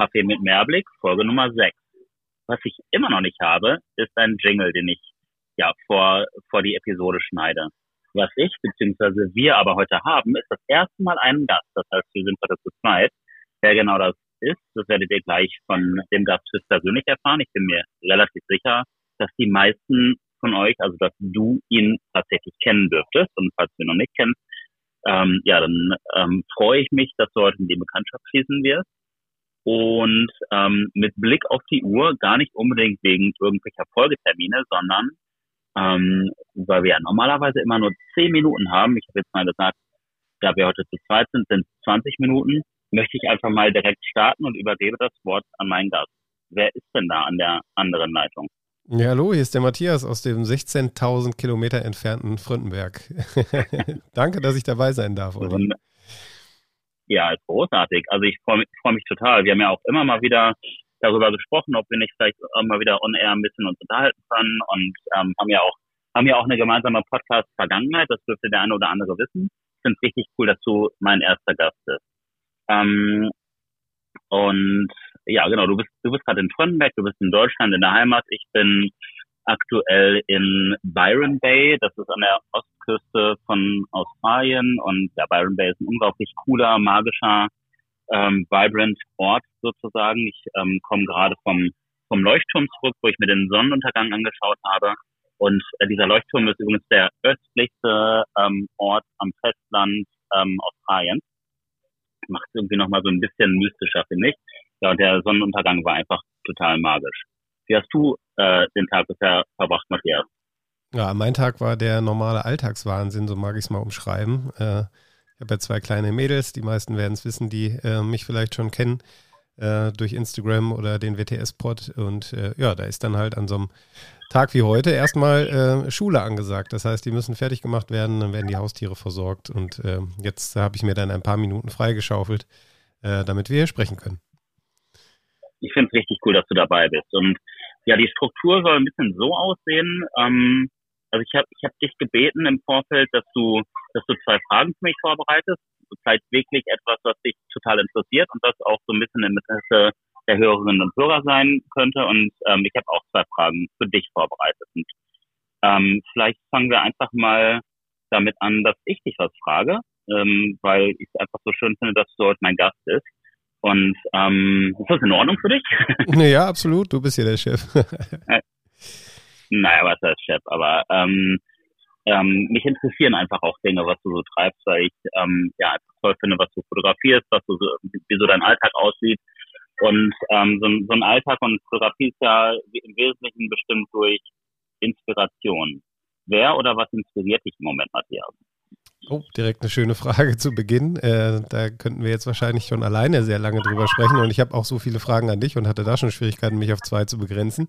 Kaffee mit Mehrblick, Folge Nummer 6. Was ich immer noch nicht habe, ist ein Jingle, den ich ja vor, vor die Episode schneide. Was ich bzw. wir aber heute haben, ist das erste Mal einen Gast. Das heißt, wir sind heute zu zweit. Wer genau das ist, das werdet ihr gleich von dem Gast persönlich erfahren. Ich bin mir relativ sicher, dass die meisten von euch, also dass du ihn tatsächlich kennen dürftest. Und falls du ihn noch nicht kennst, ähm, ja, dann ähm, freue ich mich, dass du heute in die Bekanntschaft schließen wirst. Und ähm, mit Blick auf die Uhr, gar nicht unbedingt wegen irgendwelcher Folgetermine, sondern ähm, weil wir ja normalerweise immer nur zehn Minuten haben. Ich habe jetzt mal gesagt, da wir heute zu zweit sind, sind 20 Minuten. Möchte ich einfach mal direkt starten und übergebe das Wort an meinen Gast. Wer ist denn da an der anderen Leitung? Ja, hallo, hier ist der Matthias aus dem 16.000 Kilometer entfernten Fründenberg. Danke, dass ich dabei sein darf. Olli. Ja, großartig. Also ich freue mich, freu mich total. Wir haben ja auch immer mal wieder darüber gesprochen, ob wir nicht vielleicht mal wieder on air ein bisschen uns unterhalten können und ähm, haben ja auch haben ja auch eine gemeinsame Podcast-Vergangenheit. Das dürfte der eine oder andere wissen. Ich finde es richtig cool, dass du mein erster Gast bist. Ähm, und ja, genau, du bist, du bist gerade in Fröndenberg, du bist in Deutschland in der Heimat. Ich bin aktuell in Byron Bay, das ist an der Ostküste von Australien und ja, Byron Bay ist ein unglaublich cooler, magischer, ähm, vibrant Ort sozusagen. Ich ähm, komme gerade vom, vom Leuchtturm zurück, wo ich mir den Sonnenuntergang angeschaut habe. Und äh, dieser Leuchtturm ist übrigens der östlichste ähm, Ort am Festland ähm, Australiens. Macht es irgendwie nochmal so ein bisschen mystischer, finde ich. Ja, und der Sonnenuntergang war einfach total magisch. Wie hast du äh, den Tag bisher verbracht, Matthias? Ja, mein Tag war der normale Alltagswahnsinn, so mag ich es mal umschreiben. Äh, ich habe ja zwei kleine Mädels, die meisten werden es wissen, die äh, mich vielleicht schon kennen äh, durch Instagram oder den WTS-Pod. Und äh, ja, da ist dann halt an so einem Tag wie heute erstmal äh, Schule angesagt. Das heißt, die müssen fertig gemacht werden, dann werden die Haustiere versorgt. Und jetzt habe ich mir dann ein paar Minuten freigeschaufelt, damit wir hier sprechen können ich finde es richtig cool, dass du dabei bist. Und ja, die Struktur soll ein bisschen so aussehen. Ähm, also ich habe ich hab dich gebeten im Vorfeld, dass du, dass du zwei Fragen für mich vorbereitest. Vielleicht wirklich etwas, was dich total interessiert und das auch so ein bisschen im Interesse der Hörerinnen und Hörer sein könnte. Und ähm, ich habe auch zwei Fragen für dich vorbereitet. Und ähm, vielleicht fangen wir einfach mal damit an, dass ich dich was frage, ähm, weil ich es einfach so schön finde, dass du heute mein Gast bist. Und ähm, ist das in Ordnung für dich? ja, absolut. Du bist hier der Chef. naja, was heißt Chef? Aber ähm, ähm, mich interessieren einfach auch Dinge, was du so treibst, weil ich ähm, ja einfach toll finde, was du fotografierst, was du so, wie so dein Alltag aussieht. Und ähm, so, so ein Alltag und Fotografie ist ja im Wesentlichen bestimmt durch Inspiration. Wer oder was inspiriert dich im Moment, Matthias? Oh, direkt eine schöne Frage zu Beginn. Äh, da könnten wir jetzt wahrscheinlich schon alleine sehr lange drüber sprechen. Und ich habe auch so viele Fragen an dich und hatte da schon Schwierigkeiten, mich auf zwei zu begrenzen.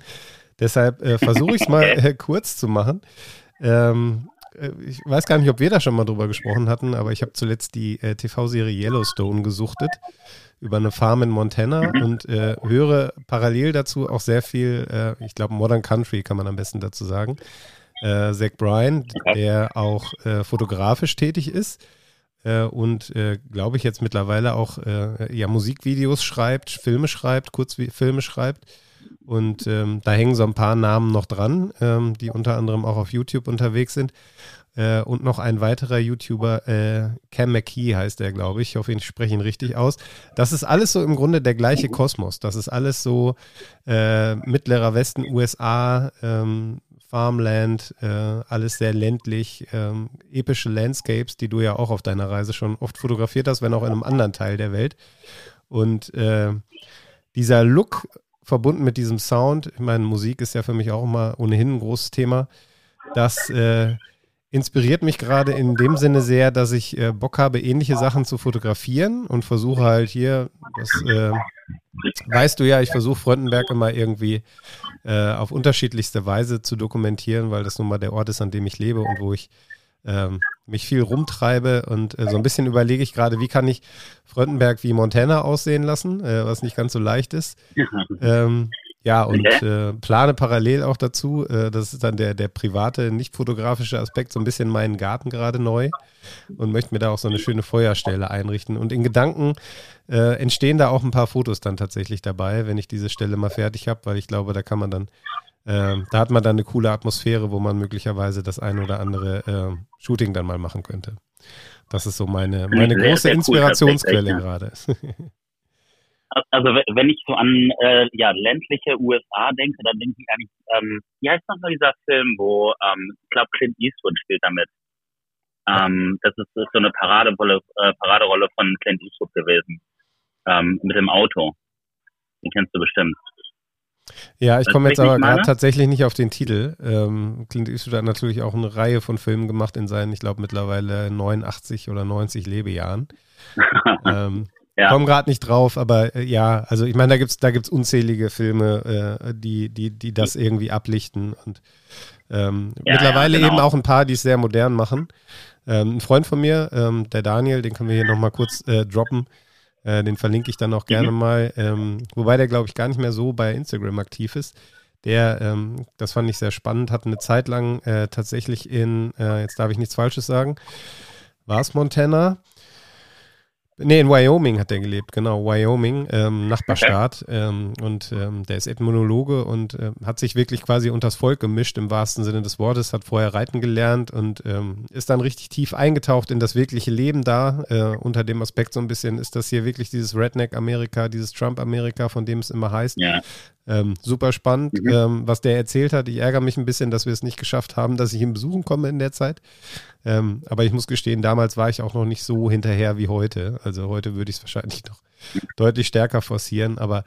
Deshalb äh, versuche ich es mal äh, kurz zu machen. Ähm, äh, ich weiß gar nicht, ob wir da schon mal drüber gesprochen hatten, aber ich habe zuletzt die äh, TV-Serie Yellowstone gesuchtet über eine Farm in Montana mhm. und äh, höre parallel dazu auch sehr viel, ich glaube Modern Country kann man am besten dazu sagen äh, Zach Bryan, der auch äh, fotografisch tätig ist äh, und, äh, glaube ich, jetzt mittlerweile auch äh, ja, Musikvideos schreibt, Filme schreibt, Kurzfilme schreibt. Und ähm, da hängen so ein paar Namen noch dran, ähm, die unter anderem auch auf YouTube unterwegs sind. Äh, und noch ein weiterer YouTuber, äh, Cam McKee heißt er, glaube ich. Ich hoffe, ich spreche ihn richtig aus. Das ist alles so im Grunde der gleiche Kosmos. Das ist alles so äh, mittlerer Westen, USA, ähm, Farmland, äh, alles sehr ländlich, ähm, epische Landscapes, die du ja auch auf deiner Reise schon oft fotografiert hast, wenn auch in einem anderen Teil der Welt. Und äh, dieser Look verbunden mit diesem Sound, ich meine, Musik ist ja für mich auch immer ohnehin ein großes Thema, das äh, inspiriert mich gerade in dem Sinne sehr, dass ich äh, Bock habe, ähnliche Sachen zu fotografieren und versuche halt hier, das äh, weißt du ja, ich versuche Fröndenberg immer irgendwie äh, auf unterschiedlichste Weise zu dokumentieren, weil das nun mal der Ort ist, an dem ich lebe und wo ich ähm, mich viel rumtreibe und äh, so ein bisschen überlege ich gerade, wie kann ich Fröndenberg wie Montana aussehen lassen, äh, was nicht ganz so leicht ist. Ähm, Ja, und okay. äh, plane parallel auch dazu, äh, das ist dann der, der private, nicht fotografische Aspekt, so ein bisschen meinen Garten gerade neu und möchte mir da auch so eine schöne Feuerstelle einrichten. Und in Gedanken äh, entstehen da auch ein paar Fotos dann tatsächlich dabei, wenn ich diese Stelle mal fertig habe, weil ich glaube, da kann man dann, äh, da hat man dann eine coole Atmosphäre, wo man möglicherweise das ein oder andere äh, Shooting dann mal machen könnte. Das ist so meine, meine sehr, große sehr Inspirationsquelle cool, gerade. also wenn ich so an äh, ja, ländliche USA denke, dann denke ich eigentlich, ähm, wie heißt nochmal dieser Film, wo ähm, ich glaube Clint Eastwood spielt damit. Ähm, das ist, ist so eine Paraderolle, äh, Paraderolle von Clint Eastwood gewesen. Ähm, mit dem Auto. Den kennst du bestimmt. Ja, ich komme jetzt aber gerade tatsächlich nicht auf den Titel. Ähm, Clint Eastwood hat natürlich auch eine Reihe von Filmen gemacht in seinen, ich glaube, mittlerweile 89 oder 90 Lebejahren. ähm, ja. Komme gerade nicht drauf, aber äh, ja, also ich meine, da gibt es da gibt's unzählige Filme, äh, die, die, die das irgendwie ablichten und ähm, ja, mittlerweile ja, genau. eben auch ein paar, die es sehr modern machen. Ähm, ein Freund von mir, ähm, der Daniel, den können wir hier nochmal kurz äh, droppen. Äh, den verlinke ich dann auch gerne mhm. mal. Ähm, wobei der, glaube ich, gar nicht mehr so bei Instagram aktiv ist. Der, ähm, das fand ich sehr spannend, hat eine Zeit lang äh, tatsächlich in, äh, jetzt darf ich nichts Falsches sagen, war es Montana? Nee, in Wyoming hat er gelebt, genau, Wyoming, ähm, Nachbarstaat. Okay. Ähm, und ähm, der ist Ethnologe und äh, hat sich wirklich quasi unters Volk gemischt im wahrsten Sinne des Wortes, hat vorher reiten gelernt und ähm, ist dann richtig tief eingetaucht in das wirkliche Leben da. Äh, unter dem Aspekt so ein bisschen, ist das hier wirklich dieses Redneck-Amerika, dieses Trump-Amerika, von dem es immer heißt. Ja. Ähm, super spannend, mhm. ähm, was der erzählt hat. Ich ärgere mich ein bisschen, dass wir es nicht geschafft haben, dass ich ihn besuchen komme in der Zeit. Ähm, aber ich muss gestehen, damals war ich auch noch nicht so hinterher wie heute. Also heute würde ich es wahrscheinlich noch deutlich stärker forcieren. Aber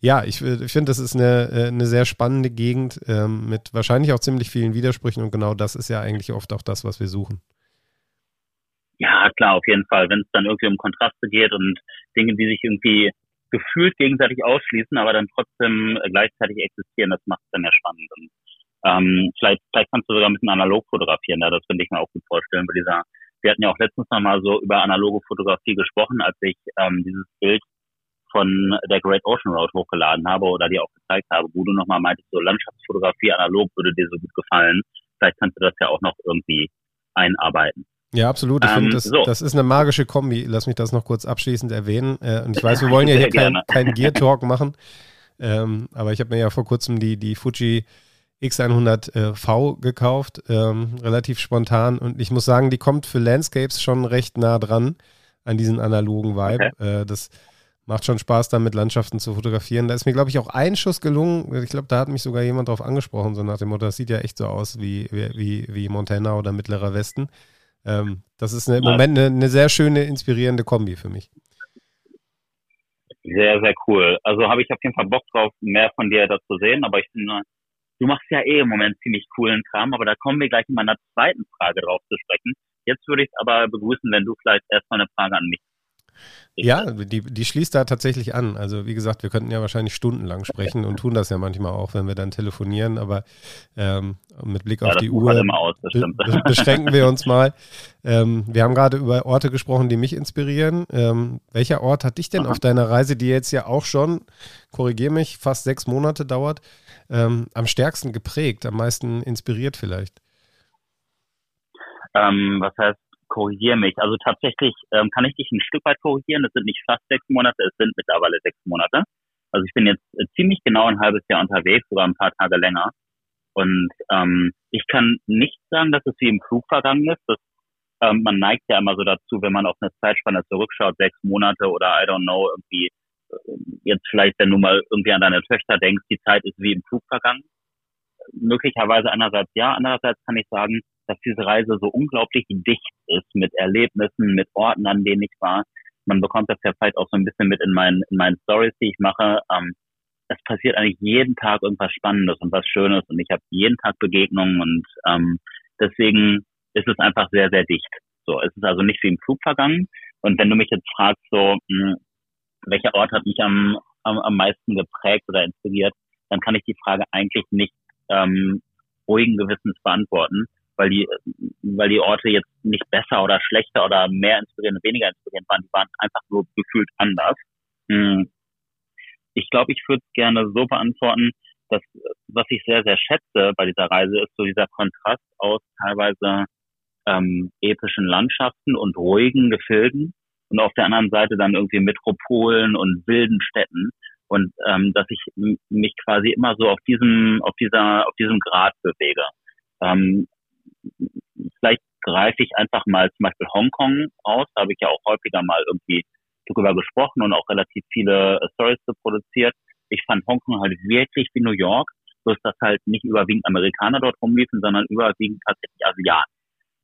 ja, ich, ich finde, das ist eine, äh, eine sehr spannende Gegend ähm, mit wahrscheinlich auch ziemlich vielen Widersprüchen. Und genau das ist ja eigentlich oft auch das, was wir suchen. Ja, klar, auf jeden Fall. Wenn es dann irgendwie um Kontraste geht und Dinge, die sich irgendwie gefühlt gegenseitig ausschließen, aber dann trotzdem gleichzeitig existieren, das macht es dann ja spannend. Und, ähm, vielleicht, vielleicht kannst du sogar ein bisschen analog fotografieren, ja, das könnte ich mir auch gut vorstellen, weil dieser, wir hatten ja auch letztens nochmal so über analoge Fotografie gesprochen, als ich ähm, dieses Bild von der Great Ocean Road hochgeladen habe oder dir auch gezeigt habe, wo du nochmal meintest, so Landschaftsfotografie analog würde dir so gut gefallen. Vielleicht kannst du das ja auch noch irgendwie einarbeiten. Ja, absolut. Ich ähm, finde, das, so. das ist eine magische Kombi. Lass mich das noch kurz abschließend erwähnen. Äh, und ich weiß, wir wollen ja hier keinen kein Gear Talk machen. Ähm, aber ich habe mir ja vor kurzem die, die Fuji X100V äh, gekauft, ähm, relativ spontan. Und ich muss sagen, die kommt für Landscapes schon recht nah dran an diesen analogen Vibe. Okay. Äh, das macht schon Spaß, da mit Landschaften zu fotografieren. Da ist mir, glaube ich, auch ein Schuss gelungen. Ich glaube, da hat mich sogar jemand drauf angesprochen, so nach dem Motto, das sieht ja echt so aus wie, wie, wie Montana oder Mittlerer Westen. Ähm, das ist eine, im Moment eine, eine, sehr schöne, inspirierende Kombi für mich. Sehr, sehr cool. Also habe ich auf jeden Fall Bock drauf, mehr von dir dazu sehen, aber ich finde, du machst ja eh im Moment ziemlich coolen Kram, aber da kommen wir gleich in meiner zweiten Frage drauf zu sprechen. Jetzt würde ich es aber begrüßen, wenn du vielleicht erstmal eine Frage an mich ja, die, die schließt da tatsächlich an. Also wie gesagt, wir könnten ja wahrscheinlich stundenlang sprechen und tun das ja manchmal auch, wenn wir dann telefonieren, aber ähm, mit Blick ja, auf die Uhr aus, be beschränken wir uns mal. Ähm, wir haben gerade über Orte gesprochen, die mich inspirieren. Ähm, welcher Ort hat dich denn Aha. auf deiner Reise, die jetzt ja auch schon, korrigiere mich, fast sechs Monate dauert, ähm, am stärksten geprägt, am meisten inspiriert vielleicht? Ähm, was heißt korrigiere mich. Also tatsächlich ähm, kann ich dich ein Stück weit korrigieren. Es sind nicht fast sechs Monate, es sind mittlerweile sechs Monate. Also ich bin jetzt äh, ziemlich genau ein halbes Jahr unterwegs, sogar ein paar Tage länger. Und ähm, ich kann nicht sagen, dass es wie im Flug vergangen ist. Das, ähm, man neigt ja immer so dazu, wenn man auf eine Zeitspanne zurückschaut, sechs Monate oder I don't know, irgendwie äh, jetzt vielleicht, wenn du mal irgendwie an deine Töchter denkst, die Zeit ist wie im Flug vergangen. Möglicherweise einerseits ja, andererseits kann ich sagen, dass diese Reise so unglaublich dicht ist mit Erlebnissen, mit Orten, an denen ich war. Man bekommt das ja vielleicht auch so ein bisschen mit in meinen, in meinen Stories, die ich mache. Ähm, es passiert eigentlich jeden Tag irgendwas Spannendes und was Schönes und ich habe jeden Tag Begegnungen und ähm, deswegen ist es einfach sehr, sehr dicht. So, es ist also nicht wie im Flug vergangen. Und wenn du mich jetzt fragst, so, mh, hm, welcher Ort hat mich am, am, am meisten geprägt oder inspiriert, dann kann ich die Frage eigentlich nicht ähm, ruhigen Gewissens beantworten, weil die, weil die Orte jetzt nicht besser oder schlechter oder mehr inspirierend, weniger inspirierend waren. Die waren einfach nur gefühlt anders. Hm. ich glaube, ich würde es gerne so beantworten, dass was ich sehr, sehr schätze bei dieser Reise ist so dieser Kontrast aus teilweise ähm, epischen Landschaften und ruhigen Gefilden und auf der anderen Seite dann irgendwie Metropolen und wilden Städten und ähm, dass ich mich quasi immer so auf diesem auf dieser auf diesem Grad bewege. Ähm, vielleicht greife ich einfach mal zum Beispiel Hongkong aus, da habe ich ja auch häufiger mal irgendwie darüber gesprochen und auch relativ viele äh, Stories produziert. Ich fand Hongkong halt wirklich wie New York, bloß dass halt nicht überwiegend Amerikaner dort rumliefen, sondern überwiegend tatsächlich Asiaten.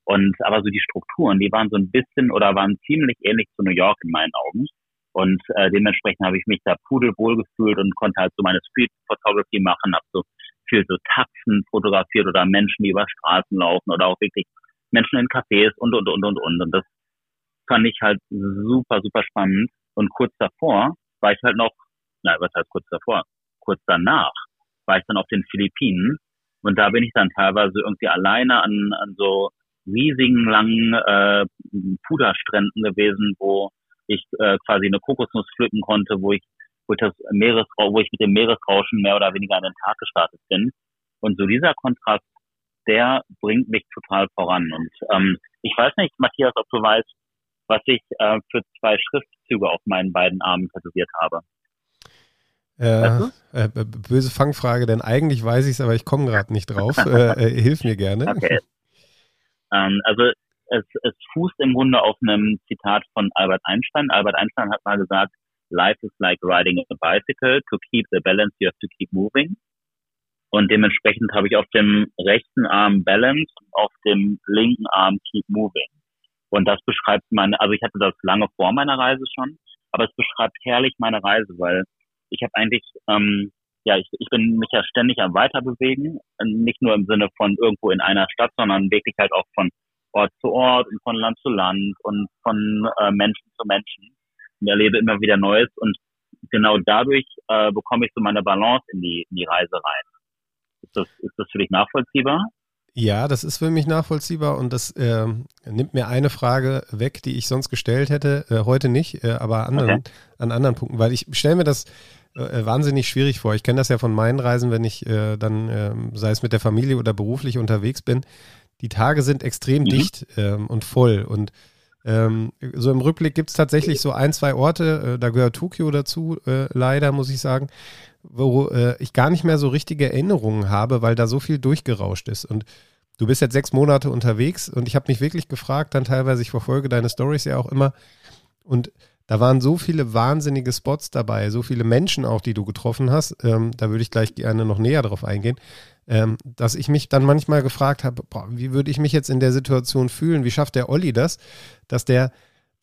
Und aber so die Strukturen, die waren so ein bisschen oder waren ziemlich ähnlich zu New York in meinen Augen. Und äh, dementsprechend habe ich mich da pudelwohl gefühlt und konnte halt so meine Street Photography machen, habe so viel so Taxen fotografiert oder Menschen, die über Straßen laufen oder auch wirklich Menschen in Cafés und und und und und. Und das fand ich halt super, super spannend. Und kurz davor war ich halt noch, na, was heißt kurz davor? Kurz danach war ich dann auf den Philippinen und da bin ich dann teilweise irgendwie alleine an, an so riesigen langen äh, Puderstränden gewesen, wo ich äh, quasi eine Kokosnuss pflücken konnte, wo ich wo ich das Meeresrauschen, wo ich mit dem Meeresrauschen mehr oder weniger an den Tag gestartet bin. Und so dieser Kontrast, der bringt mich total voran. Und ähm, ich weiß nicht, Matthias, ob du weißt, was ich äh, für zwei Schriftzüge auf meinen beiden Armen tätowiert habe. Äh, äh, böse Fangfrage, denn eigentlich weiß ich es, aber ich komme gerade nicht drauf. Äh, äh, hilf mir gerne. Okay. Ähm, also es, es fußt im Grunde auf einem Zitat von Albert Einstein. Albert Einstein hat mal gesagt, Life is like riding a bicycle. To keep the balance, you have to keep moving. Und dementsprechend habe ich auf dem rechten Arm Balance und auf dem linken Arm Keep Moving. Und das beschreibt meine, also ich hatte das lange vor meiner Reise schon, aber es beschreibt herrlich meine Reise, weil ich habe eigentlich, ähm, ja, ich, ich bin mich ja ständig am Weiterbewegen, nicht nur im Sinne von irgendwo in einer Stadt, sondern wirklich halt auch von Ort zu Ort und von Land zu Land und von äh, Menschen zu Menschen und erlebe immer wieder Neues und genau dadurch äh, bekomme ich so meine Balance in die, in die Reise rein. Ist das, ist das für dich nachvollziehbar? Ja, das ist für mich nachvollziehbar und das äh, nimmt mir eine Frage weg, die ich sonst gestellt hätte, äh, heute nicht, äh, aber anderen, okay. an anderen Punkten, weil ich stelle mir das äh, wahnsinnig schwierig vor. Ich kenne das ja von meinen Reisen, wenn ich äh, dann, ähm, sei es mit der Familie oder beruflich unterwegs bin. Die Tage sind extrem mhm. dicht ähm, und voll und ähm, so im Rückblick gibt es tatsächlich so ein, zwei Orte, äh, da gehört Tokio dazu, äh, leider muss ich sagen, wo äh, ich gar nicht mehr so richtige Erinnerungen habe, weil da so viel durchgerauscht ist. Und du bist jetzt sechs Monate unterwegs und ich habe mich wirklich gefragt, dann teilweise, ich verfolge deine Stories ja auch immer. Und da waren so viele wahnsinnige Spots dabei, so viele Menschen auch, die du getroffen hast. Ähm, da würde ich gleich gerne noch näher drauf eingehen. Ähm, dass ich mich dann manchmal gefragt habe, boah, wie würde ich mich jetzt in der Situation fühlen? Wie schafft der Olli das, dass der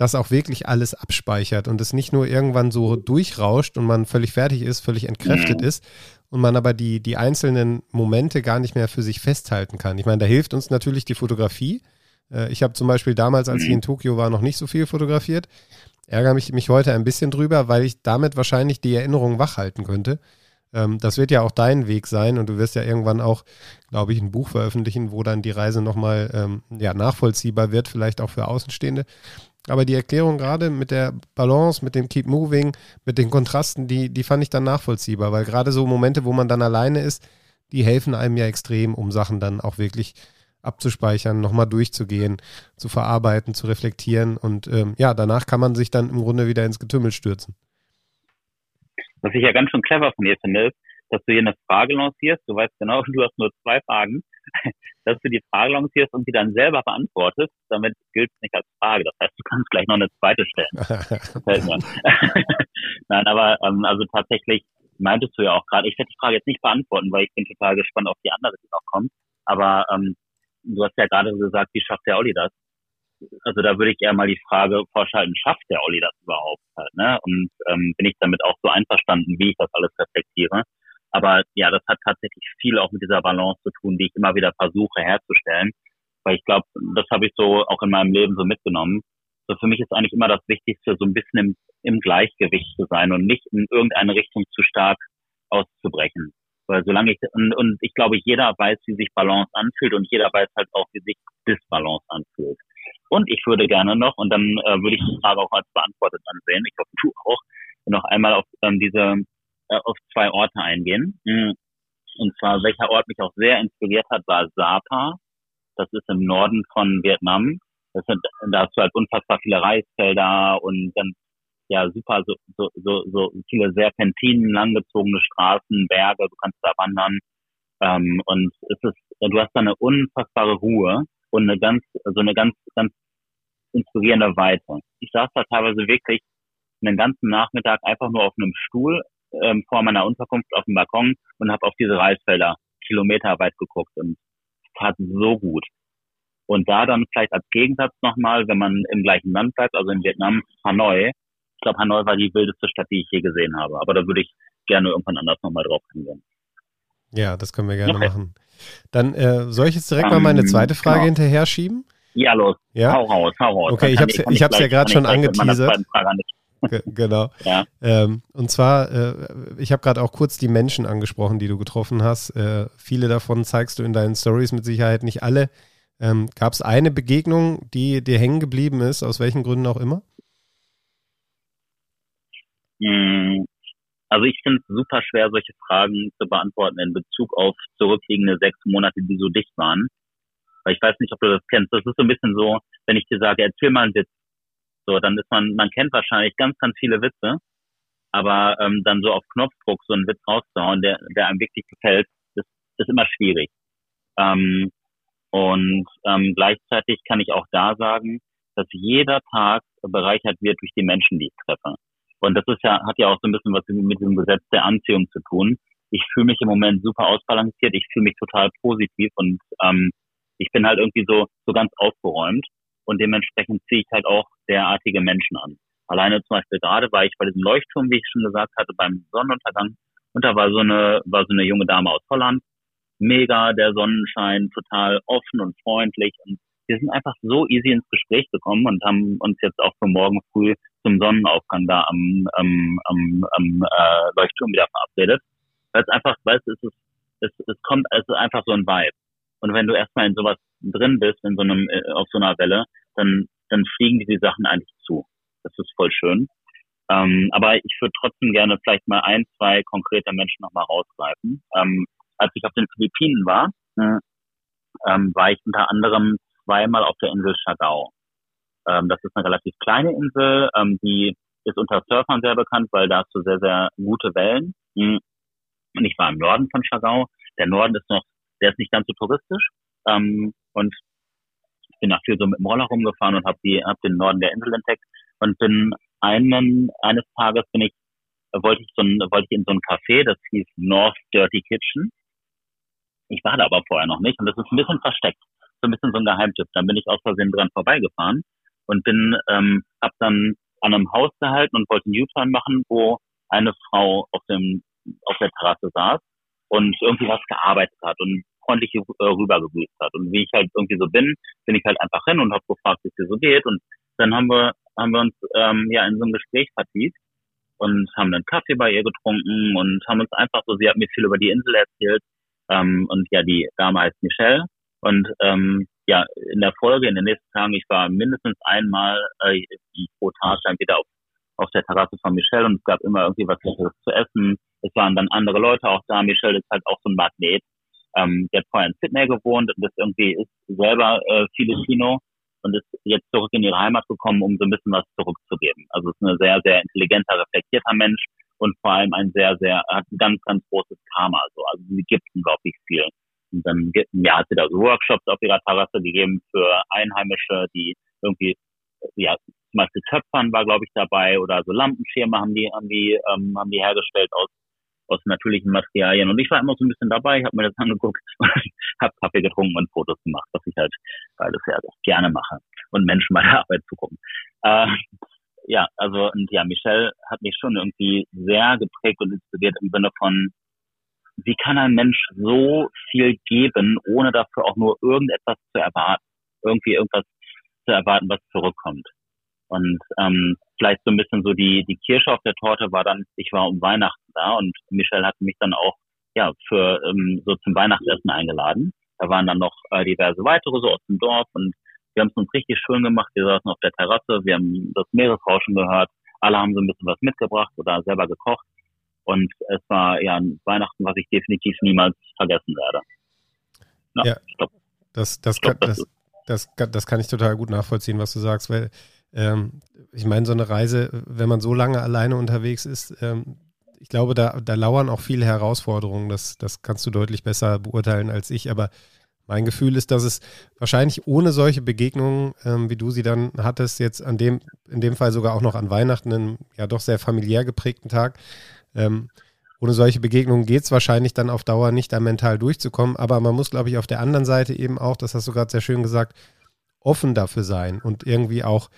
das auch wirklich alles abspeichert und es nicht nur irgendwann so durchrauscht und man völlig fertig ist, völlig entkräftet mhm. ist und man aber die, die einzelnen Momente gar nicht mehr für sich festhalten kann. Ich meine, da hilft uns natürlich die Fotografie. Äh, ich habe zum Beispiel damals, als ich mhm. in Tokio war, noch nicht so viel fotografiert. Ärgere mich, mich heute ein bisschen drüber, weil ich damit wahrscheinlich die Erinnerung wachhalten könnte. Ähm, das wird ja auch dein Weg sein und du wirst ja irgendwann auch, glaube ich, ein Buch veröffentlichen, wo dann die Reise nochmal ähm, ja, nachvollziehbar wird, vielleicht auch für Außenstehende. Aber die Erklärung gerade mit der Balance, mit dem Keep Moving, mit den Kontrasten, die, die fand ich dann nachvollziehbar, weil gerade so Momente, wo man dann alleine ist, die helfen einem ja extrem, um Sachen dann auch wirklich abzuspeichern, nochmal durchzugehen, zu verarbeiten, zu reflektieren und ähm, ja, danach kann man sich dann im Grunde wieder ins Getümmel stürzen. Was ich ja ganz schön clever von dir finde, ist, dass du hier eine Frage lancierst, du weißt genau, du hast nur zwei Fragen, dass du die Frage lancierst und die dann selber beantwortest, damit gilt es nicht als Frage. Das heißt, du kannst gleich noch eine zweite stellen. Nein, aber ähm, also tatsächlich meintest du ja auch gerade, ich werde die Frage jetzt nicht beantworten, weil ich bin total gespannt auf die andere, die noch kommt. Aber ähm, du hast ja gerade gesagt, wie schafft der Olli das? Also da würde ich eher mal die Frage vorschalten, schafft der Olli das überhaupt halt, ne? Und ähm, bin ich damit auch so einverstanden, wie ich das alles reflektiere? Aber ja, das hat tatsächlich viel auch mit dieser Balance zu tun, die ich immer wieder versuche herzustellen. Weil ich glaube, das habe ich so auch in meinem Leben so mitgenommen. So für mich ist eigentlich immer das Wichtigste, so ein bisschen im, im Gleichgewicht zu sein und nicht in irgendeine Richtung zu stark auszubrechen. Weil solange ich, und, und ich glaube, jeder weiß, wie sich Balance anfühlt und jeder weiß halt auch, wie sich Disbalance anfühlt. Und ich würde gerne noch, und dann äh, würde ich die Frage auch als beantwortet ansehen, ich hoffe, du auch, noch einmal auf ähm, diese äh, auf zwei Orte eingehen. Hm. Und zwar, welcher Ort mich auch sehr inspiriert hat, war Sapa. Das ist im Norden von Vietnam. Das sind, da hast du halt unfassbar viele Reisfelder und dann ja super so, so, so, so viele Serpentinen, langgezogene Straßen, Berge, du kannst da wandern. Ähm, und es ist, du hast da eine unfassbare Ruhe und eine ganz, so eine ganz, ganz inspirierende Weite. Ich saß da teilweise wirklich einen ganzen Nachmittag einfach nur auf einem Stuhl ähm, vor meiner Unterkunft auf dem Balkon und habe auf diese Reisfelder kilometerweit geguckt und es tat so gut. Und da dann vielleicht als Gegensatz nochmal, wenn man im gleichen Land bleibt, also in Vietnam, Hanoi. Ich glaube, Hanoi war die wildeste Stadt, die ich je gesehen habe. Aber da würde ich gerne irgendwann anders nochmal drauf eingehen. Ja, das können wir gerne machen. Dann äh, soll ich jetzt direkt um, mal meine ähm, zweite Frage genau. hinterher schieben? Ja, los. Ja? Hau raus, hau raus. Okay, ich habe es hab's ja gerade schon angeteasert. genau. Ja. Ähm, und zwar, äh, ich habe gerade auch kurz die Menschen angesprochen, die du getroffen hast. Äh, viele davon zeigst du in deinen Stories mit Sicherheit nicht alle. Ähm, Gab es eine Begegnung, die dir hängen geblieben ist, aus welchen Gründen auch immer? Hm, also ich finde es super schwer, solche Fragen zu beantworten in Bezug auf zurückliegende sechs Monate, die so dicht waren. Weil ich weiß nicht, ob du das kennst. Das ist so ein bisschen so, wenn ich dir sage, erzähl mal einen Witz. So, dann ist man, man kennt wahrscheinlich ganz, ganz viele Witze, aber ähm, dann so auf Knopfdruck so einen Witz rauszuhauen, der, der einem wirklich gefällt, ist, ist immer schwierig. Ähm, und ähm, gleichzeitig kann ich auch da sagen, dass jeder Tag bereichert wird durch die Menschen, die ich treffe. Und das ist ja, hat ja auch so ein bisschen was mit dem Gesetz der Anziehung zu tun. Ich fühle mich im Moment super ausbalanciert, ich fühle mich total positiv und ähm, ich bin halt irgendwie so, so ganz aufgeräumt und dementsprechend ziehe ich halt auch derartige Menschen an. Alleine zum Beispiel gerade war ich bei diesem Leuchtturm, wie ich schon gesagt hatte, beim Sonnenuntergang und da war so eine, war so eine junge Dame aus Holland. Mega, der Sonnenschein, total offen und freundlich und wir sind einfach so easy ins Gespräch gekommen und haben uns jetzt auch für morgen früh zum Sonnenaufgang da am, am, am, am äh, Leuchtturm wieder verabredet. Weil es einfach, weißt es ist, es, es kommt, es ist einfach so ein Vibe. Und wenn du erstmal in sowas drin bist, in so einem, äh, auf so einer Welle, dann, dann fliegen dir die Sachen eigentlich zu. Das ist voll schön. Ähm, aber ich würde trotzdem gerne vielleicht mal ein, zwei konkrete Menschen nochmal rausgreifen. Ähm, als ich auf den Philippinen war, äh, ähm, war ich unter anderem zweimal auf der Insel Chagau. Ähm, das ist eine relativ kleine Insel, ähm, die ist unter Surfern sehr bekannt, weil da hast du sehr, sehr gute Wellen. Hm. Und ich war im Norden von Chagau. Der Norden ist noch, der ist nicht ganz so touristisch. Ähm, und ich bin nach viel so mit dem Roller rumgefahren und habe hab den Norden der Insel entdeckt und bin einen, eines Tages bin ich, wollte ich so ein, wollte ich in so ein Café, das hieß North Dirty Kitchen. Ich war da aber vorher noch nicht und das ist ein bisschen versteckt. So ein bisschen so ein Geheimtipp. Dann bin ich aus Versehen dran vorbeigefahren und bin, ähm, hab dann an einem Haus gehalten und wollte einen U-Turn machen, wo eine Frau auf dem, auf der Terrasse saß und irgendwie was gearbeitet hat und freundlich äh, rübergegrüßt hat. Und wie ich halt irgendwie so bin, bin ich halt einfach hin und habe gefragt, wie es dir so geht. Und dann haben wir, haben wir uns ähm, ja in so einem Gespräch vertieft und haben einen Kaffee bei ihr getrunken und haben uns einfach so, sie hat mir viel über die Insel erzählt. Ähm, und ja, die Dame heißt Michelle. Und ähm, ja, in der Folge, in den nächsten Tagen, ich war mindestens einmal äh, pro Tag dann wieder auf, auf der Terrasse von Michelle und es gab immer irgendwie was Leckeres zu essen. Es waren dann andere Leute auch da. Michelle ist halt auch so ein Magnet. Ähm, der hat vorher in Sydney gewohnt und ist irgendwie ist selber äh, Filipino und ist jetzt zurück in ihre Heimat gekommen, um so ein bisschen was zurückzugeben. Also ist eine sehr, sehr intelligenter, reflektierter Mensch und vor allem ein sehr, sehr, hat ein ganz, ganz großes Karma. So. Also sie gibt unglaublich viel. Und dann ja, hat sie da so Workshops auf ihrer Terrasse gegeben für Einheimische, die irgendwie, ja, zum Beispiel Töpfern war, glaube ich, dabei oder so Lampenschirme haben die, haben die, ähm, haben die hergestellt aus, aus natürlichen Materialien. Und ich war immer so ein bisschen dabei, habe mir das angeguckt, habe Kaffee getrunken und Fotos gemacht, was ich halt beides ja gerne mache und Menschen bei der Arbeit zugucken. Äh, ja, also und ja, Michelle hat mich schon irgendwie sehr geprägt und inspiriert im Sinne von, wie kann ein Mensch so viel geben, ohne dafür auch nur irgendetwas zu erwarten, irgendwie irgendwas zu erwarten, was zurückkommt. Und ähm, vielleicht so ein bisschen so die, die Kirsche auf der Torte war dann, ich war um Weihnachten da und Michelle hatte mich dann auch ja für ähm, so zum Weihnachtsessen eingeladen. Da waren dann noch äh, diverse weitere so aus dem Dorf und wir haben es uns richtig schön gemacht. Wir saßen auf der Terrasse, wir haben das Meeresrauschen gehört, alle haben so ein bisschen was mitgebracht oder selber gekocht Und es war ja ein Weihnachten, was ich definitiv niemals vergessen werde. Ja, ja ich glaub, das, das, glaub, kann, das, das, das, das, kann ich total gut nachvollziehen, was du sagst, weil ähm, ich meine, so eine Reise, wenn man so lange alleine unterwegs ist, ähm, ich glaube, da, da lauern auch viele Herausforderungen. Das, das kannst du deutlich besser beurteilen als ich. Aber mein Gefühl ist, dass es wahrscheinlich ohne solche Begegnungen, ähm, wie du sie dann hattest, jetzt an dem, in dem Fall sogar auch noch an Weihnachten, einen ja doch sehr familiär geprägten Tag, ähm, ohne solche Begegnungen geht es wahrscheinlich dann auf Dauer nicht, da mental durchzukommen. Aber man muss, glaube ich, auf der anderen Seite eben auch, das hast du gerade sehr schön gesagt, offen dafür sein und irgendwie auch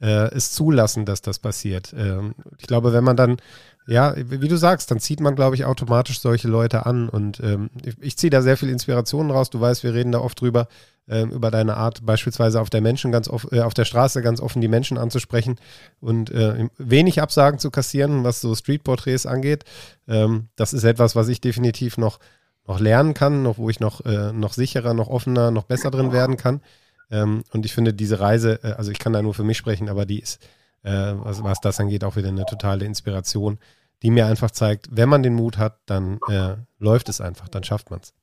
äh, es zulassen, dass das passiert. Ähm, ich glaube, wenn man dann, ja, wie du sagst, dann zieht man, glaube ich, automatisch solche Leute an. Und ähm, ich, ich ziehe da sehr viel Inspiration raus. Du weißt, wir reden da oft drüber, ähm, über deine Art, beispielsweise auf der Menschen ganz off, äh, auf der Straße ganz offen die Menschen anzusprechen und äh, wenig Absagen zu kassieren, was so Streetporträts angeht. Ähm, das ist etwas, was ich definitiv noch, noch lernen kann, noch, wo ich noch, äh, noch sicherer, noch offener, noch besser drin werden kann. Ähm, und ich finde diese Reise, äh, also ich kann da nur für mich sprechen, aber die ist, äh, was, was, das angeht, auch wieder eine totale Inspiration, die mir einfach zeigt, wenn man den Mut hat, dann äh, läuft es einfach, dann schafft man es.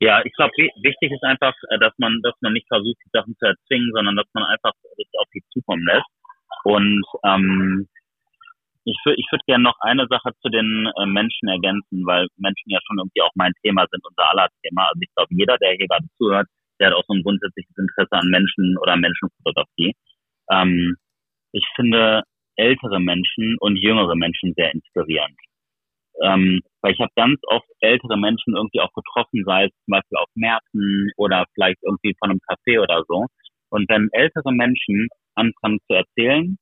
Ja, ich glaube, wichtig ist einfach, äh, dass man, dass man nicht versucht, die Sachen zu erzwingen, sondern dass man einfach das auf die zukommen lässt. Und ähm, ich würde ich würd gerne noch eine Sache zu den äh, Menschen ergänzen, weil Menschen ja schon irgendwie auch mein Thema sind, unser aller Thema. Also ich glaube, jeder, der hier gerade zuhört, der hat auch so ein grundsätzliches Interesse an Menschen oder Menschenfotografie. Ähm, ich finde ältere Menschen und jüngere Menschen sehr inspirierend. Ähm, weil ich habe ganz oft ältere Menschen irgendwie auch getroffen, sei es zum Beispiel auf Märkten oder vielleicht irgendwie von einem Café oder so. Und wenn ältere Menschen anfangen zu erzählen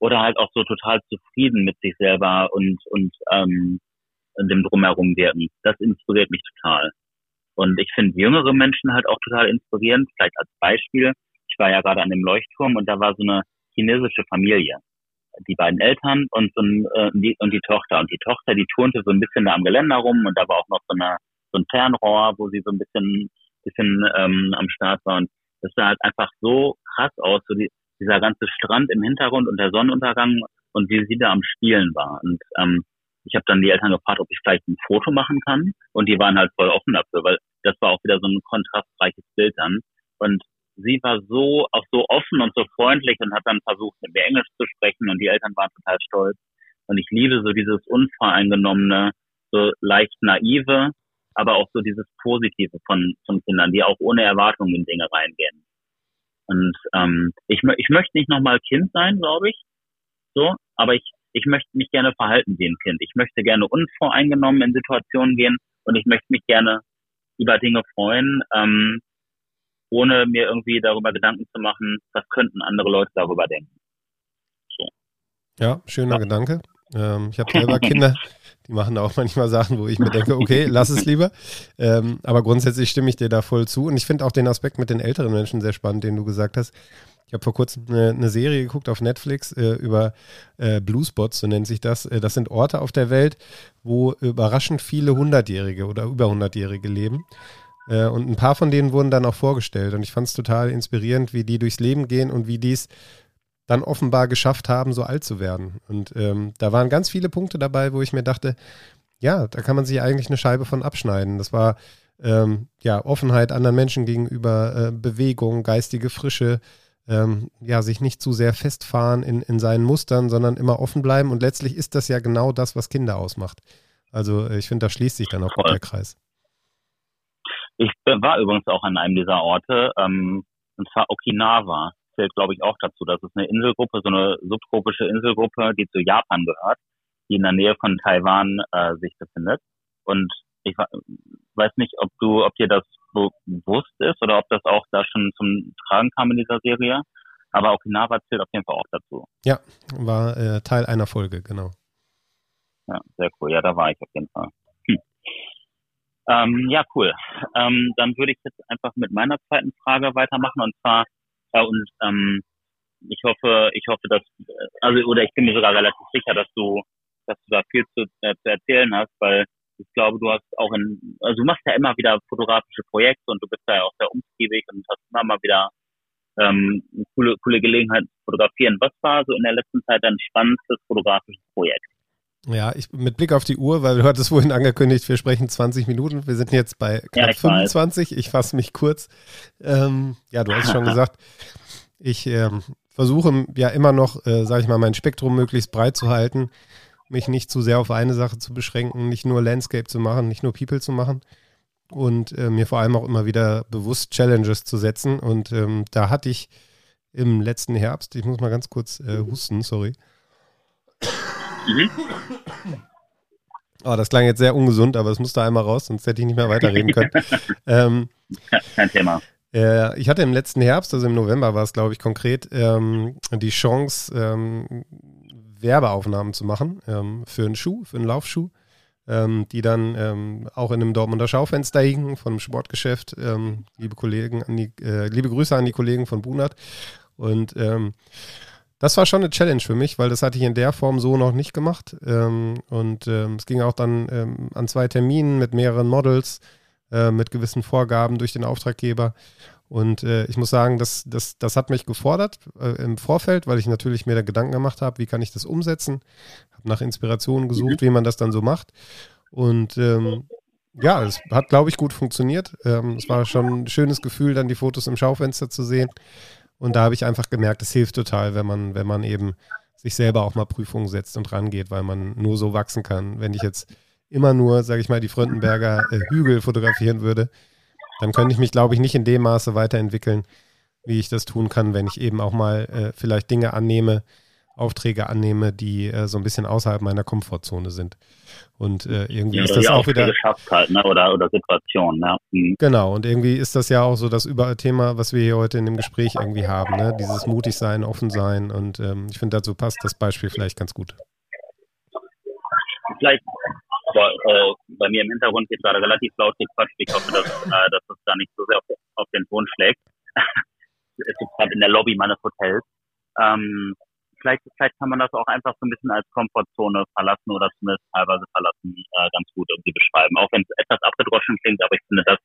oder halt auch so total zufrieden mit sich selber und, und ähm, dem Drumherum wirken, das inspiriert mich total. Und ich finde jüngere Menschen halt auch total inspirierend. Vielleicht als Beispiel, ich war ja gerade an dem Leuchtturm und da war so eine chinesische Familie. Die beiden Eltern und, so ein, äh, die, und die Tochter. Und die Tochter, die turnte so ein bisschen da am Geländer rum und da war auch noch so, eine, so ein Fernrohr, wo sie so ein bisschen, bisschen ähm, am Start war. Und das sah halt einfach so krass aus, so die, dieser ganze Strand im Hintergrund und der Sonnenuntergang und wie sie da am Spielen war. Und ähm, ich habe dann die Eltern gefragt, ob ich vielleicht ein Foto machen kann. Und die waren halt voll offen dafür, weil das war auch wieder so ein kontrastreiches Bild dann. Und sie war so, auch so offen und so freundlich und hat dann versucht, mit mir Englisch zu sprechen und die Eltern waren total stolz. Und ich liebe so dieses unvoreingenommene, so leicht naive, aber auch so dieses Positive von, von Kindern, die auch ohne Erwartungen in Dinge reingehen. Und ähm, ich, ich möchte nicht nochmal Kind sein, glaube ich, so, aber ich ich möchte mich gerne verhalten wie ein Kind. Ich möchte gerne unvoreingenommen in Situationen gehen und ich möchte mich gerne über Dinge freuen, ähm, ohne mir irgendwie darüber Gedanken zu machen, was könnten andere Leute darüber denken. So. Ja, schöner ja. Gedanke. Ähm, ich habe selber Kinder, die machen auch manchmal Sachen, wo ich mir denke, okay, lass es lieber. Ähm, aber grundsätzlich stimme ich dir da voll zu. Und ich finde auch den Aspekt mit den älteren Menschen sehr spannend, den du gesagt hast. Ich habe vor kurzem eine, eine, Serie geguckt auf Netflix äh, über äh, Blue Spots, so nennt sich das. Äh, das sind Orte auf der Welt, wo überraschend viele Hundertjährige oder über Hundertjährige leben. Äh, und ein paar von denen wurden dann auch vorgestellt. Und ich fand es total inspirierend, wie die durchs Leben gehen und wie die es dann offenbar geschafft haben, so alt zu werden. Und ähm, da waren ganz viele Punkte dabei, wo ich mir dachte, ja, da kann man sich eigentlich eine Scheibe von abschneiden. Das war ähm, ja Offenheit anderen Menschen gegenüber, äh, Bewegung, geistige Frische, ähm, ja, sich nicht zu sehr festfahren in, in seinen Mustern, sondern immer offen bleiben. Und letztlich ist das ja genau das, was Kinder ausmacht. Also äh, ich finde, da schließt sich dann auch gut der Kreis. Ich war übrigens auch an einem dieser Orte, ähm, und zwar Okinawa. Zählt, glaube ich, auch dazu. Das ist eine Inselgruppe, so eine subtropische Inselgruppe, die zu Japan gehört, die in der Nähe von Taiwan äh, sich befindet. Und ich weiß nicht, ob du, ob dir das bewusst ist oder ob das auch da schon zum Tragen kam in dieser Serie. Aber Okinawa zählt auf jeden Fall auch dazu. Ja, war äh, Teil einer Folge, genau. Ja, sehr cool. Ja, da war ich auf jeden Fall. Hm. Ähm, ja, cool. Ähm, dann würde ich jetzt einfach mit meiner zweiten Frage weitermachen und zwar äh, und ähm, ich hoffe, ich hoffe, dass also oder ich bin mir sogar relativ sicher, dass du dass du da viel zu, äh, zu erzählen hast, weil ich glaube, du hast auch in, also du machst ja immer wieder fotografische Projekte und du bist da ja auch sehr umtriebig und hast immer mal wieder ähm, coole, coole Gelegenheit zu fotografieren. Was war so in der letzten Zeit dein spannendstes fotografisches Projekt? Ja, ich, mit Blick auf die Uhr, weil du hattest vorhin angekündigt, wir sprechen 20 Minuten. Wir sind jetzt bei knapp ja, ich 25. Weiß. Ich fasse mich kurz. Ähm, ja, du hast schon gesagt, ich ähm, versuche ja immer noch, äh, sage ich mal, mein Spektrum möglichst breit zu halten, mich nicht zu sehr auf eine Sache zu beschränken, nicht nur Landscape zu machen, nicht nur People zu machen und äh, mir vor allem auch immer wieder bewusst Challenges zu setzen. Und ähm, da hatte ich im letzten Herbst, ich muss mal ganz kurz äh, husten, sorry. Mhm. Oh, das klang jetzt sehr ungesund, aber es musste einmal raus, sonst hätte ich nicht mehr weiterreden können. ähm, Kein Thema. Äh, ich hatte im letzten Herbst, also im November war es, glaube ich, konkret, ähm, die Chance, ähm, Werbeaufnahmen zu machen ähm, für einen Schuh, für einen Laufschuh ähm, die dann ähm, auch in einem Dortmunder Schaufenster hingen von einem Sportgeschäft. Liebe Kollegen, die, äh, liebe Grüße an die Kollegen von Bunert. Und das war schon eine Challenge für mich, weil das hatte ich in der Form so noch nicht gemacht. Ähm, und ähm, es ging auch dann an zwei Terminen mit mehreren Models, äh, mit gewissen Vorgaben durch den Auftraggeber. Und äh, ich muss sagen, das, das, das hat mich gefordert äh, im Vorfeld, weil ich natürlich mir da Gedanken gemacht habe, wie kann ich das umsetzen nach Inspirationen gesucht, mhm. wie man das dann so macht. Und ähm, ja, es hat, glaube ich, gut funktioniert. Ähm, es war schon ein schönes Gefühl, dann die Fotos im Schaufenster zu sehen. Und da habe ich einfach gemerkt, es hilft total, wenn man, wenn man eben sich selber auch mal Prüfungen setzt und rangeht, weil man nur so wachsen kann. Wenn ich jetzt immer nur, sage ich mal, die Fröndenberger äh, Hügel fotografieren würde, dann könnte ich mich, glaube ich, nicht in dem Maße weiterentwickeln, wie ich das tun kann, wenn ich eben auch mal äh, vielleicht Dinge annehme, Aufträge annehme, die äh, so ein bisschen außerhalb meiner Komfortzone sind. Und äh, irgendwie ja, ist das auch wieder. Halt, ne? oder, oder Situation, ja. Mhm. Genau, und irgendwie ist das ja auch so das über Thema, was wir hier heute in dem Gespräch irgendwie haben, ne? Dieses mutig sein, offen sein. Und ähm, ich finde, dazu passt das Beispiel vielleicht ganz gut. Vielleicht boah, äh, bei mir im Hintergrund geht gerade relativ laut gequatscht. Ich hoffe, dass, äh, dass das da nicht so sehr auf, auf den Ton schlägt. es ist gerade in der Lobby meines Hotels. Ähm, vielleicht, kann man das auch einfach so ein bisschen als Komfortzone verlassen oder zumindest teilweise verlassen, äh, ganz gut irgendwie beschreiben. Auch wenn es etwas abgedroschen klingt, aber ich finde, dass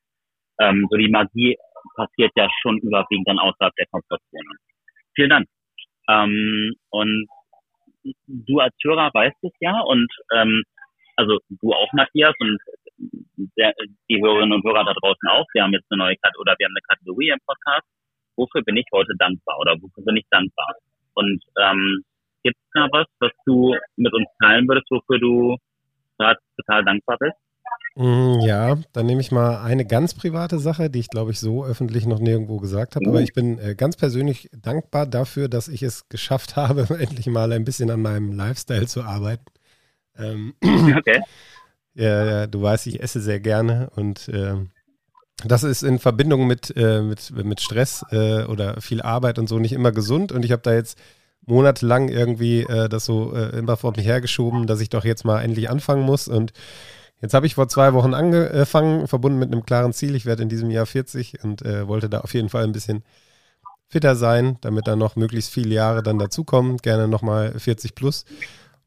ähm, so die Magie passiert ja schon überwiegend dann außerhalb der Komfortzone. Vielen Dank. Ähm, und du als Hörer weißt es ja und ähm, also du auch, Matthias, und der, die Hörerinnen und Hörer da draußen auch. Wir haben jetzt eine neue Kategorie oder wir haben eine Kategorie im Podcast. Wofür bin ich heute dankbar oder wofür bin ich dankbar? Und ähm, gibt es da was, was du mit uns teilen würdest, wofür du gerade total dankbar bist? Mm, ja, dann nehme ich mal eine ganz private Sache, die ich glaube ich so öffentlich noch nirgendwo gesagt habe. Mhm. Aber ich bin äh, ganz persönlich dankbar dafür, dass ich es geschafft habe, endlich mal ein bisschen an meinem Lifestyle zu arbeiten. Ähm, okay. Ja, ja, du weißt, ich esse sehr gerne und äh, das ist in Verbindung mit, äh, mit, mit Stress äh, oder viel Arbeit und so nicht immer gesund. Und ich habe da jetzt monatelang irgendwie äh, das so äh, immer vor mich hergeschoben, dass ich doch jetzt mal endlich anfangen muss. Und jetzt habe ich vor zwei Wochen angefangen, verbunden mit einem klaren Ziel. Ich werde in diesem Jahr 40 und äh, wollte da auf jeden Fall ein bisschen fitter sein, damit da noch möglichst viele Jahre dann dazukommen. Gerne nochmal 40 plus.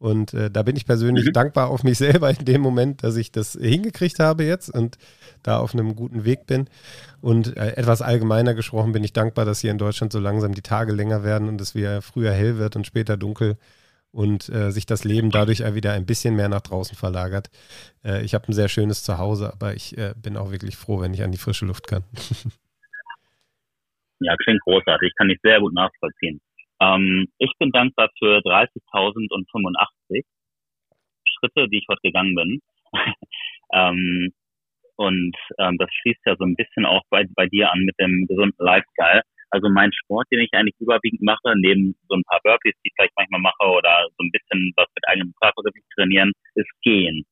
Und äh, da bin ich persönlich mhm. dankbar auf mich selber in dem Moment, dass ich das hingekriegt habe jetzt und da auf einem guten Weg bin. Und äh, etwas allgemeiner gesprochen bin ich dankbar, dass hier in Deutschland so langsam die Tage länger werden und es wieder früher hell wird und später dunkel und äh, sich das Leben dadurch wieder ein bisschen mehr nach draußen verlagert. Äh, ich habe ein sehr schönes Zuhause, aber ich äh, bin auch wirklich froh, wenn ich an die frische Luft kann. ja, klingt großartig, kann ich sehr gut nachvollziehen. Ähm, ich bin dankbar für 30.085 Schritte, die ich heute gegangen bin. ähm, und ähm, das schließt ja so ein bisschen auch bei, bei dir an mit dem gesunden Lifestyle. Also mein Sport, den ich eigentlich überwiegend mache, neben so ein paar Burpees, die ich vielleicht manchmal mache oder so ein bisschen was mit eigenem Körpergewicht trainieren, ist Gehen.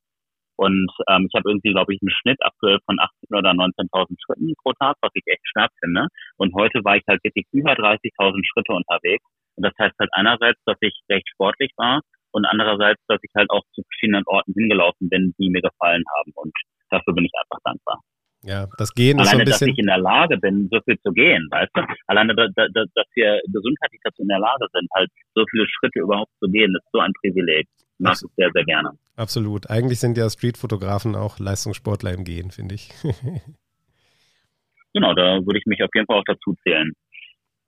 Und ähm, ich habe irgendwie, glaube ich, einen Schnitt aktuell von 18.000 oder 19.000 Schritten pro Tag, was ich echt stark finde. Und heute war ich halt wirklich über 30.000 Schritte unterwegs. Das heißt halt einerseits, dass ich recht sportlich war und andererseits, dass ich halt auch zu verschiedenen Orten hingelaufen bin, die mir gefallen haben. Und dafür bin ich einfach dankbar. Ja, das Gehen Alleine, ist so ein bisschen. dass ich in der Lage bin, so viel zu gehen, weißt du? Alleine, da, da, dass wir gesundheitlich dazu in der Lage sind, halt so viele Schritte überhaupt zu gehen, ist so ein Privileg. Ich mag es sehr, sehr gerne. Absolut. Eigentlich sind ja Streetfotografen auch Leistungssportler im Gehen, finde ich. genau, da würde ich mich auf jeden Fall auch dazu zählen.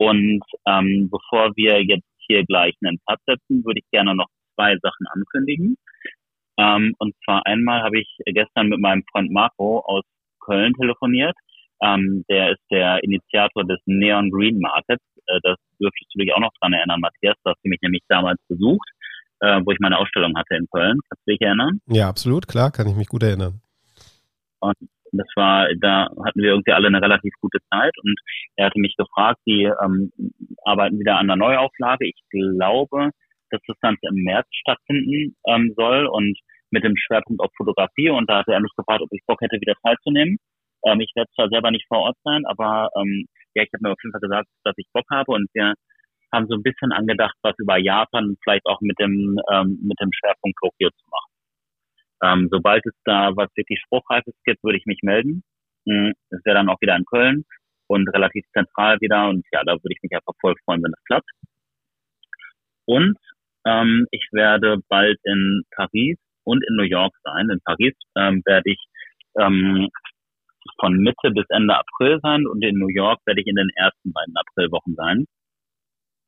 Und ähm, bevor wir jetzt hier gleich einen Cut setzen, würde ich gerne noch zwei Sachen ankündigen. Ähm, und zwar einmal habe ich gestern mit meinem Freund Marco aus Köln telefoniert. Ähm, der ist der Initiator des Neon Green Markets. Äh, das dürftest du dich auch noch dran erinnern, Matthias. Da hast du mich nämlich damals besucht, äh, wo ich meine Ausstellung hatte in Köln. Kannst du dich erinnern? Ja, absolut, klar, kann ich mich gut erinnern. Und das war, da hatten wir irgendwie alle eine relativ gute Zeit und er hatte mich gefragt, die ähm, arbeiten wieder an der Neuauflage. Ich glaube, dass das Ganze im März stattfinden ähm, soll und mit dem Schwerpunkt auf Fotografie und da hatte er mich gefragt, ob ich Bock hätte, wieder teilzunehmen. Ähm, ich werde zwar selber nicht vor Ort sein, aber ähm, ja, ich habe mir auf jeden Fall gesagt, dass ich Bock habe und wir haben so ein bisschen angedacht, was über Japan vielleicht auch mit dem ähm, mit dem Schwerpunkt Tokio zu machen. Ähm, sobald es da was wirklich Spruchreifes gibt, würde ich mich melden. Hm, das wäre dann auch wieder in Köln und relativ zentral wieder und ja, da würde ich mich einfach voll freuen, wenn das klappt. Und ähm, ich werde bald in Paris und in New York sein. In Paris ähm, werde ich ähm, von Mitte bis Ende April sein und in New York werde ich in den ersten beiden Aprilwochen sein.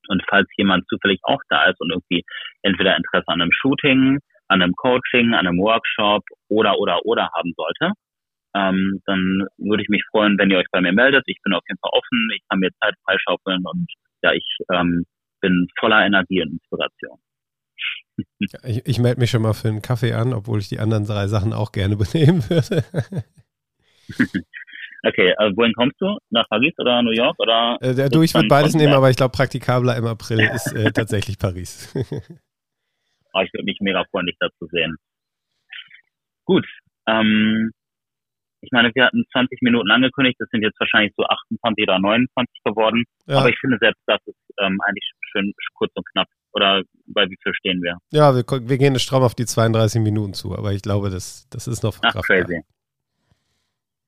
Und falls jemand zufällig auch da ist und irgendwie entweder Interesse an einem Shooting, an einem Coaching, an einem Workshop oder oder oder haben sollte, ähm, dann würde ich mich freuen, wenn ihr euch bei mir meldet. Ich bin auf jeden Fall offen, ich kann mir Zeit freischaufeln und ja, ich ähm, bin voller Energie und Inspiration. Ich, ich melde mich schon mal für einen Kaffee an, obwohl ich die anderen drei Sachen auch gerne benehmen würde. okay, also wohin kommst du? Nach Paris oder New York? Oder äh, du, ich würde beides nehmen, aber ich glaube, praktikabler im April ist äh, tatsächlich Paris. Oh, ich würde mich mega freuen, dich da zu sehen. Gut, ähm, ich meine, wir hatten 20 Minuten angekündigt, das sind jetzt wahrscheinlich so 28 oder 29 geworden. Ja. Aber ich finde selbst, das ist ähm, eigentlich schön kurz und knapp. Oder bei wie viel stehen wir? Ja, wir, wir gehen stramm auf die 32 Minuten zu, aber ich glaube, das, das ist noch Ach, crazy.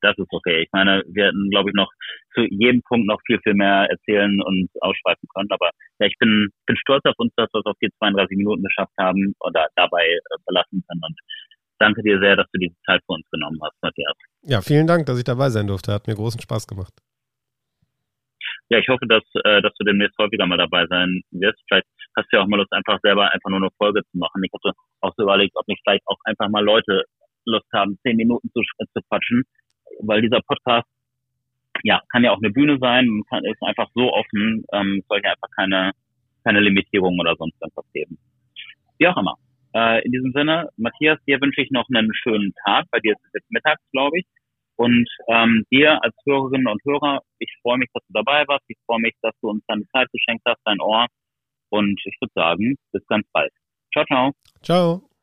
Das ist okay. Ich meine, wir hätten, glaube ich, noch zu jedem Punkt noch viel, viel mehr erzählen und ausschweifen können. Aber ja, ich bin, bin stolz auf uns, dass wir es auf die 32 Minuten geschafft haben oder dabei äh, belassen können. Und danke dir sehr, dass du diese Zeit für uns genommen hast, Matthias. Ja, vielen Dank, dass ich dabei sein durfte. Hat mir großen Spaß gemacht. Ja, ich hoffe, dass, äh, dass du demnächst häufiger mal dabei sein wirst. Vielleicht hast du ja auch mal Lust, einfach selber einfach nur eine Folge zu machen. Ich hatte auch so überlegt, ob nicht vielleicht auch einfach mal Leute Lust haben, zehn Minuten zu, zu quatschen, weil dieser Podcast ja, kann ja auch eine Bühne sein, kann, ist einfach so offen, ähm, soll ja einfach keine, keine Limitierung oder sonst irgendwas geben. Wie auch immer. Äh, in diesem Sinne, Matthias, dir wünsche ich noch einen schönen Tag. Bei dir ist es jetzt mittags, glaube ich. Und ähm, dir als Hörerinnen und Hörer, ich freue mich, dass du dabei warst. Ich freue mich, dass du uns deine Zeit geschenkt hast, dein Ohr. Und ich würde sagen, bis ganz bald. Ciao, ciao. Ciao.